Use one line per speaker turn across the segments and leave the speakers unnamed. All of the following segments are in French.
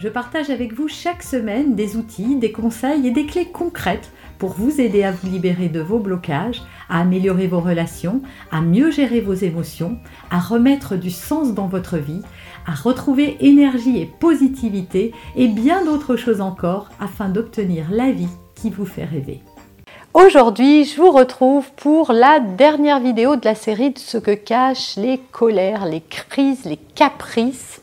je partage avec vous chaque semaine des outils, des conseils et des clés concrètes pour vous aider à vous libérer de vos blocages, à améliorer vos relations, à mieux gérer vos émotions, à remettre du sens dans votre vie, à retrouver énergie et positivité et bien d'autres choses encore afin d'obtenir la vie qui vous fait rêver. Aujourd'hui, je vous retrouve pour la dernière vidéo de la série de ce que cachent les colères, les crises, les caprices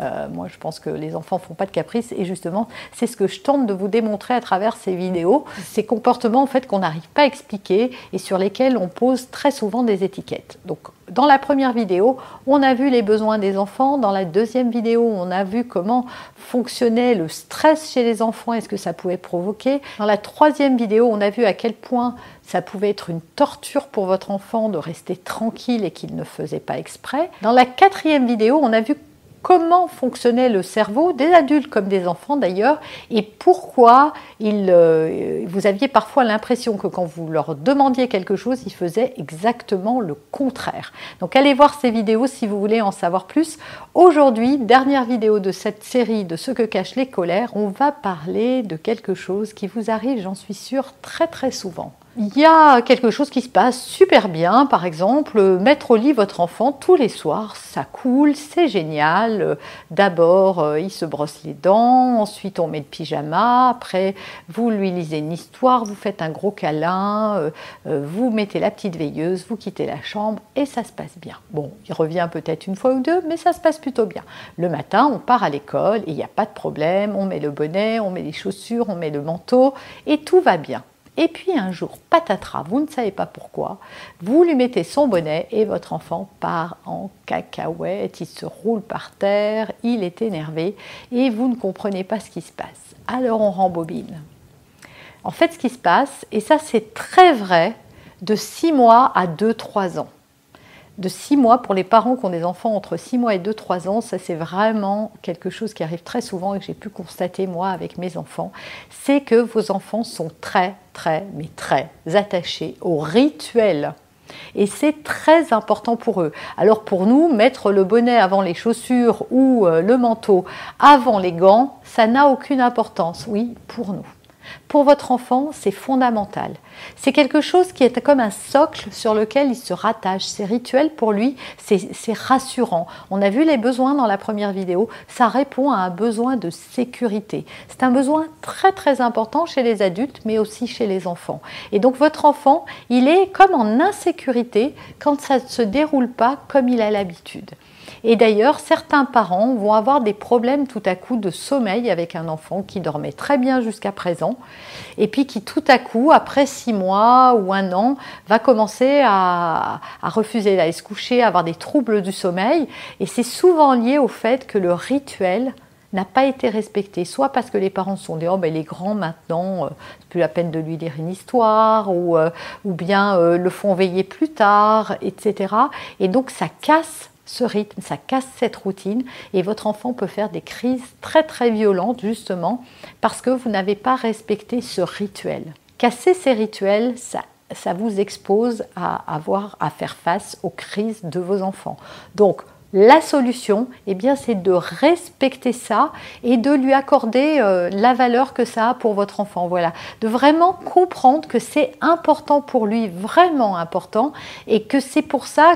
euh, moi, je pense que les enfants ne font pas de caprices et justement, c'est ce que je tente de vous démontrer à travers ces vidéos, ces comportements en fait qu'on n'arrive pas à expliquer et sur lesquels on pose très souvent des étiquettes. Donc, dans la première vidéo, on a vu les besoins des enfants. Dans la deuxième vidéo, on a vu comment fonctionnait le stress chez les enfants et ce que ça pouvait provoquer. Dans la troisième vidéo, on a vu à quel point ça pouvait être une torture pour votre enfant de rester tranquille et qu'il ne faisait pas exprès. Dans la quatrième vidéo, on a vu comment fonctionnait le cerveau des adultes comme des enfants d'ailleurs et pourquoi euh, vous aviez parfois l'impression que quand vous leur demandiez quelque chose, ils faisaient exactement le contraire. Donc allez voir ces vidéos si vous voulez en savoir plus. Aujourd'hui, dernière vidéo de cette série de ce que cachent les colères, on va parler de quelque chose qui vous arrive, j'en suis sûre, très très souvent. Il y a quelque chose qui se passe super bien, par exemple, mettre au lit votre enfant tous les soirs, ça coule, c'est génial. D'abord, euh, il se brosse les dents, ensuite on met le pyjama, après vous lui lisez une histoire, vous faites un gros câlin, euh, euh, vous mettez la petite veilleuse, vous quittez la chambre et ça se passe bien. Bon, il revient peut-être une fois ou deux, mais ça se passe plutôt bien. Le matin, on part à l'école et il n'y a pas de problème, on met le bonnet, on met les chaussures, on met le manteau et tout va bien. Et puis un jour, patatras, vous ne savez pas pourquoi, vous lui mettez son bonnet et votre enfant part en cacahuète, il se roule par terre, il est énervé et vous ne comprenez pas ce qui se passe. Alors on rembobine. En fait, ce qui se passe, et ça c'est très vrai, de 6 mois à 2-3 ans de 6 mois pour les parents qui ont des enfants entre 6 mois et 2-3 ans, ça c'est vraiment quelque chose qui arrive très souvent et que j'ai pu constater moi avec mes enfants, c'est que vos enfants sont très très mais très attachés au rituel. Et c'est très important pour eux. Alors pour nous, mettre le bonnet avant les chaussures ou euh, le manteau avant les gants, ça n'a aucune importance, oui, pour nous. Pour votre enfant, c'est fondamental. C'est quelque chose qui est comme un socle sur lequel il se rattache. C'est rituel pour lui, c'est rassurant. On a vu les besoins dans la première vidéo. Ça répond à un besoin de sécurité. C'est un besoin très très important chez les adultes, mais aussi chez les enfants. Et donc votre enfant, il est comme en insécurité quand ça ne se déroule pas comme il a l'habitude. Et d'ailleurs, certains parents vont avoir des problèmes tout à coup de sommeil avec un enfant qui dormait très bien jusqu'à présent, et puis qui tout à coup, après six mois ou un an, va commencer à, refuser d'aller se coucher, à avoir des troubles du sommeil. Et c'est souvent lié au fait que le rituel n'a pas été respecté, soit parce que les parents sont dit oh ben les grands maintenant, euh, c'est plus la peine de lui lire une histoire, ou, euh, ou bien euh, le font veiller plus tard, etc. Et donc ça casse ce rythme, ça casse cette routine et votre enfant peut faire des crises très très violentes justement parce que vous n'avez pas respecté ce rituel. Casser ces rituels, ça, ça vous expose à avoir à faire face aux crises de vos enfants. Donc la solution, eh bien, c'est de respecter ça et de lui accorder euh, la valeur que ça a pour votre enfant. Voilà, de vraiment comprendre que c'est important pour lui, vraiment important, et que c'est pour ça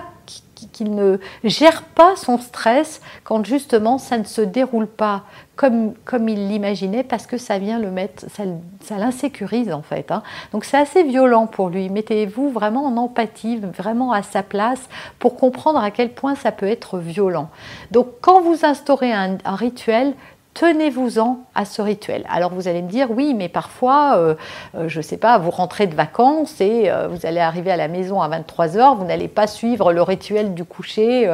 qu'il ne gère pas son stress quand justement ça ne se déroule pas comme, il l'imaginait parce que ça vient le mettre, ça, l'insécurise en fait. Hein. Donc c'est assez violent pour lui. Mettez-vous vraiment en empathie, vraiment à sa place pour comprendre à quel point ça peut être violent. Donc quand vous instaurez un rituel, tenez-vous-en à ce rituel. Alors vous allez me dire, oui, mais parfois, euh, euh, je ne sais pas, vous rentrez de vacances et euh, vous allez arriver à la maison à 23h, vous n'allez pas suivre le rituel du coucher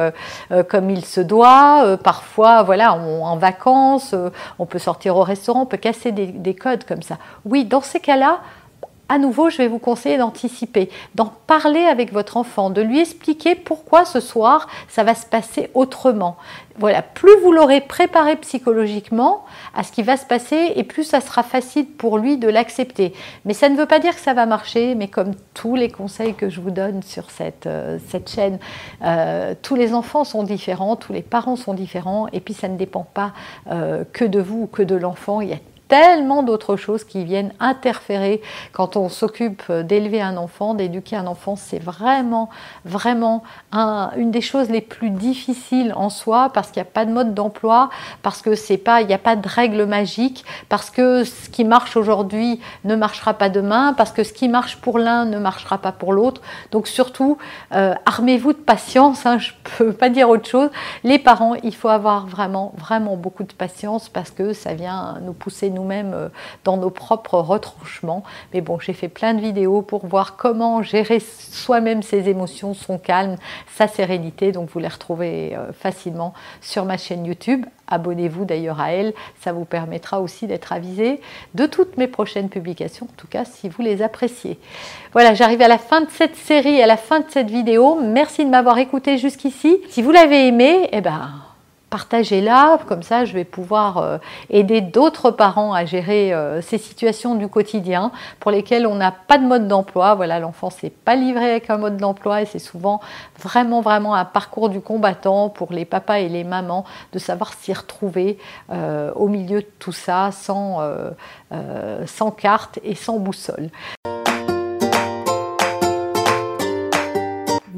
comme il se doit. parfois, voilà, en vacances, on peut sortir au restaurant, on peut casser des, des codes comme ça. Oui, dans ces cas-là, à nouveau, je vais vous conseiller d'anticiper, d'en parler avec votre enfant, de lui expliquer pourquoi ce soir ça va se passer autrement. Voilà, plus vous l'aurez préparé psychologiquement à ce qui va se passer et plus ça sera facile pour lui de l'accepter. Mais ça ne veut pas dire que ça va marcher, mais comme tous les conseils que je vous donne sur cette, euh, chaîne, euh, tous les enfants sont différents, tous les parents sont différents et puis ça ne dépend pas euh, que de vous ou que de l'enfant. Tellement d'autres choses qui viennent interférer quand on s'occupe d'élever un enfant, d'éduquer un enfant. C'est vraiment, vraiment une des choses les plus difficiles en soi parce qu'il n'y a pas de mode d'emploi, parce que n'y a pas de règle magique, parce que ce qui marche aujourd'hui ne marchera pas demain, parce que ce qui marche pour l'un ne marchera pas pour l'autre. Donc surtout, euh, armez-vous de patience. Hein, je peux pas dire autre chose. Les parents, il faut avoir vraiment, vraiment beaucoup de patience parce que ça vient nous pousser nous même euh, dans nos propres retranchements. Mais bon, j'ai fait plein de vidéos pour voir comment gérer soi-même ses émotions, son calme, sa sérénité. Donc vous les retrouvez euh, facilement sur ma chaîne YouTube. Abonnez-vous d'ailleurs à elle, ça vous permettra aussi d'être avisé de toutes mes prochaines publications, en tout cas si vous les appréciez. Voilà, j'arrive à la fin de cette série, à la fin de cette vidéo. Merci de m'avoir écouté jusqu'ici. Si vous l'avez aimé, eh ben partagez-la, comme ça je vais pouvoir euh, aider d'autres parents à gérer euh, ces situations du quotidien pour lesquelles on n'a pas de mode d'emploi. Voilà, l'enfant s'est pas livré avec un mode d'emploi et c'est souvent vraiment vraiment un parcours du combattant pour les papas et les mamans de savoir s'y retrouver euh, au milieu de tout ça sans, sans carte et sans boussole.